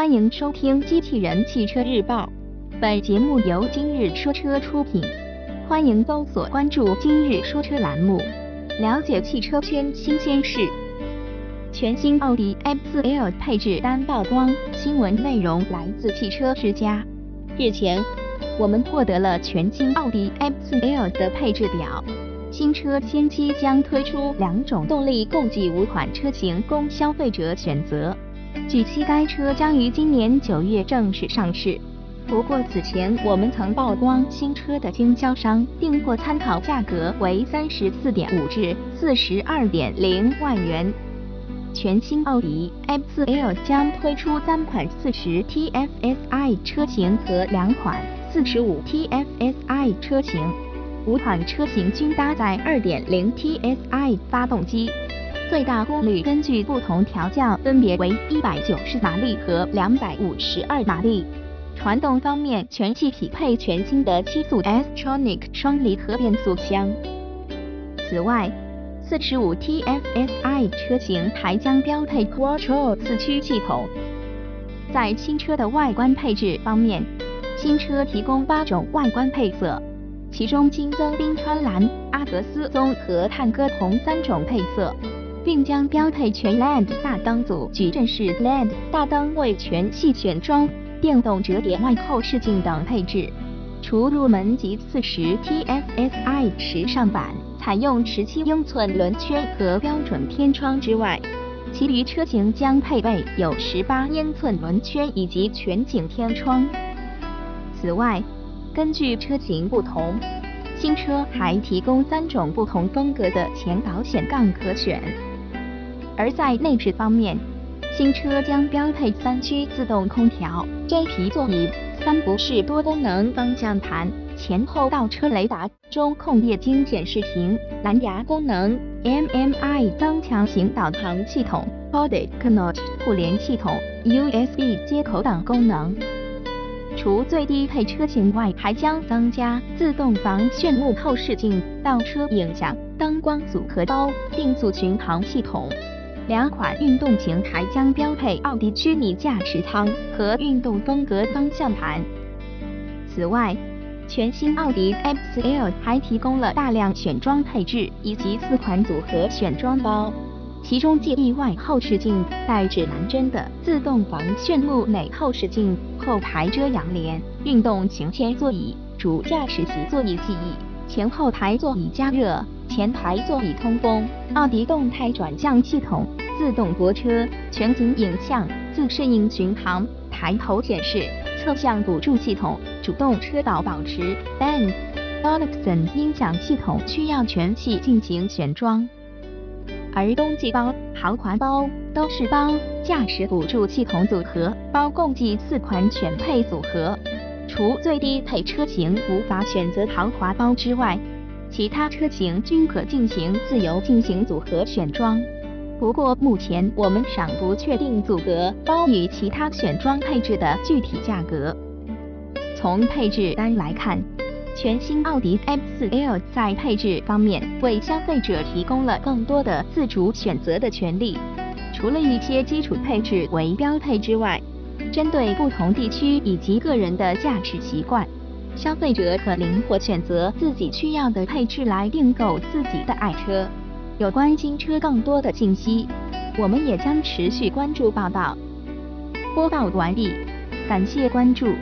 欢迎收听《机器人汽车日报》，本节目由今日说车出品。欢迎搜索关注“今日说车”栏目，了解汽车圈新鲜事。全新奥迪 A4L 配置单曝光，新闻内容来自汽车之家。日前，我们获得了全新奥迪 A4L 的配置表。新车先期将推出两种动力，共计五款车型供消费者选择。据悉，该车将于今年九月正式上市。不过，此前我们曾曝光新车的经销商订货参考价格为三十四点五至四十二点零万元。全新奥迪 A4L 将推出三款四十 TFSI 车型和两款四十五 TFSI 车型，五款车型均搭载二点零 TSI 发动机。最大功率根据不同调教分别为一百九十马力和两百五十二马力。传动方面，全系匹配全新的七速 S-tronic 双离合变速箱。此外，四十五 TFSI 车型还将标配 Quattro 四驱系统。在新车的外观配置方面，新车提供八种外观配色，其中新增冰川蓝、阿格斯棕和探戈红三种配色。并将标配全 LED 大灯组、矩阵式 LED 大灯为全系选装、电动折叠外后视镜等配置。除入门级四十 TFSI 时尚版采用十七英寸轮圈和标准天窗之外，其余车型将配备有十八英寸轮圈以及全景天窗。此外，根据车型不同，新车还提供三种不同风格的前保险杠可选。而在内饰方面，新车将标配三区自动空调、真皮座椅、三不式多功能方向盘、前后倒车雷达、中控液晶显示屏、蓝牙功能、MMI 增强型导航系统、Body Connect 互联系统、USB 接口等功能。除最低配车型外，还将增加自动防眩目后视镜、倒车影像、灯光组合包、定速巡航系统。两款运动型还将标配奥迪虚拟驾驶舱和运动风格方向盘。此外，全新奥迪 A4L 还提供了大量选装配置以及四款组合选装包，其中既意外后视镜带指南针的自动防眩目内后视镜、后排遮阳帘、运动型前座椅、主驾驶席座椅记忆、前后排座椅加热、前排座椅通风、奥迪动态转向系统。自动泊车、全景影像、自适应巡航、抬头显示、侧向辅助系统、主动车道保持、Bang Olufsen 音响系统需要全系进行选装。而冬季包、豪华包、都市包、驾驶辅助系统组合包共计四款选配组合，除最低配车型无法选择豪华包之外，其他车型均可进行自由进行组合选装。不过，目前我们尚不确定组合包与其他选装配置的具体价格。从配置单来看，全新奥迪 A4L 在配置方面为消费者提供了更多的自主选择的权利。除了一些基础配置为标配之外，针对不同地区以及个人的驾驶习惯，消费者可灵活选择自己需要的配置来订购自己的爱车。有关新车更多的信息，我们也将持续关注报道。播报完毕，感谢关注。